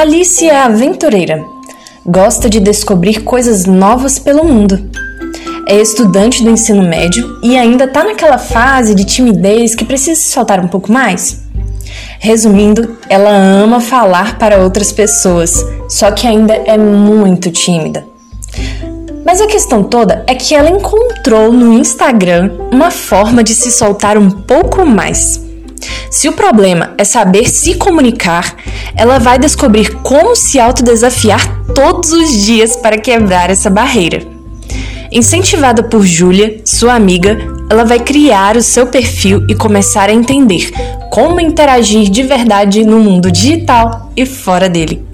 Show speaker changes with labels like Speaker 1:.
Speaker 1: Alice é aventureira. Gosta de descobrir coisas novas pelo mundo. É estudante do ensino médio e ainda está naquela fase de timidez que precisa se soltar um pouco mais. Resumindo, ela ama falar para outras pessoas, só que ainda é muito tímida. Mas a questão toda é que ela encontrou no Instagram uma forma de se soltar um pouco mais. Se o problema é saber se comunicar, ela vai descobrir como se autodesafiar todos os dias para quebrar essa barreira. Incentivada por Júlia, sua amiga, ela vai criar o seu perfil e começar a entender como interagir de verdade no mundo digital e fora dele.